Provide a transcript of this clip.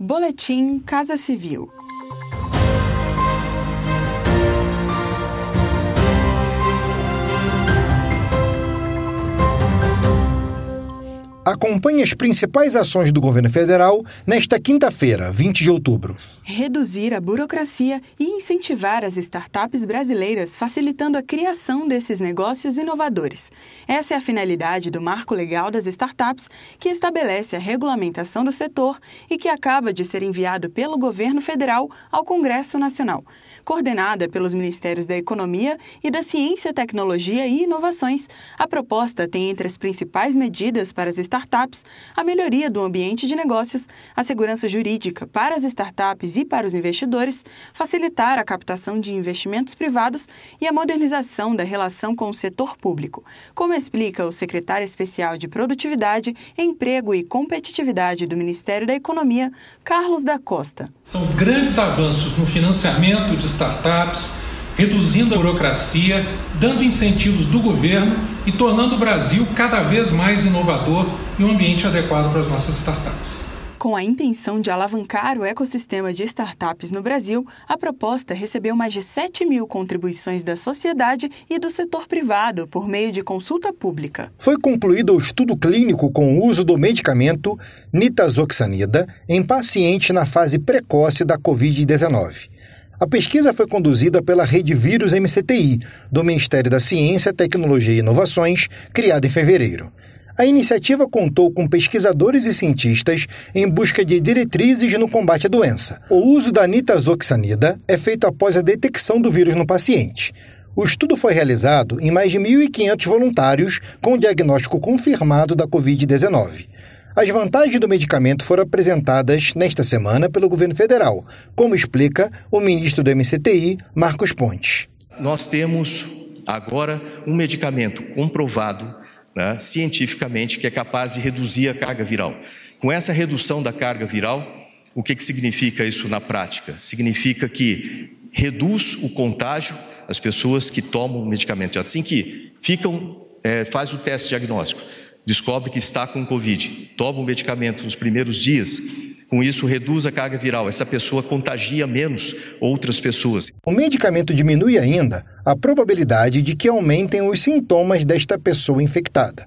Boletim Casa Civil. Acompanhe as principais ações do governo federal nesta quinta-feira, 20 de outubro. Reduzir a burocracia e incentivar as startups brasileiras, facilitando a criação desses negócios inovadores. Essa é a finalidade do Marco Legal das Startups, que estabelece a regulamentação do setor e que acaba de ser enviado pelo governo federal ao Congresso Nacional. Coordenada pelos Ministérios da Economia e da Ciência, Tecnologia e Inovações, a proposta tem entre as principais medidas para as startups startups, a melhoria do ambiente de negócios, a segurança jurídica para as startups e para os investidores, facilitar a captação de investimentos privados e a modernização da relação com o setor público, como explica o secretário especial de Produtividade, Emprego e Competitividade do Ministério da Economia, Carlos da Costa. São grandes avanços no financiamento de startups reduzindo a burocracia, dando incentivos do governo e tornando o Brasil cada vez mais inovador e um ambiente adequado para as nossas startups. Com a intenção de alavancar o ecossistema de startups no Brasil, a proposta recebeu mais de 7 mil contribuições da sociedade e do setor privado por meio de consulta pública. Foi concluído o estudo clínico com o uso do medicamento nitazoxanida em paciente na fase precoce da Covid-19. A pesquisa foi conduzida pela Rede Vírus MCTI, do Ministério da Ciência, Tecnologia e Inovações, criada em fevereiro. A iniciativa contou com pesquisadores e cientistas em busca de diretrizes no combate à doença. O uso da nitazoxanida é feito após a detecção do vírus no paciente. O estudo foi realizado em mais de 1.500 voluntários com diagnóstico confirmado da Covid-19. As vantagens do medicamento foram apresentadas nesta semana pelo governo federal, como explica o ministro do MCTI, Marcos Pontes. Nós temos agora um medicamento comprovado né, cientificamente que é capaz de reduzir a carga viral. Com essa redução da carga viral, o que, que significa isso na prática? Significa que reduz o contágio das pessoas que tomam o medicamento. Assim que ficam, é, faz o teste diagnóstico descobre que está com Covid, toma o medicamento nos primeiros dias, com isso reduz a carga viral, essa pessoa contagia menos outras pessoas. O medicamento diminui ainda a probabilidade de que aumentem os sintomas desta pessoa infectada.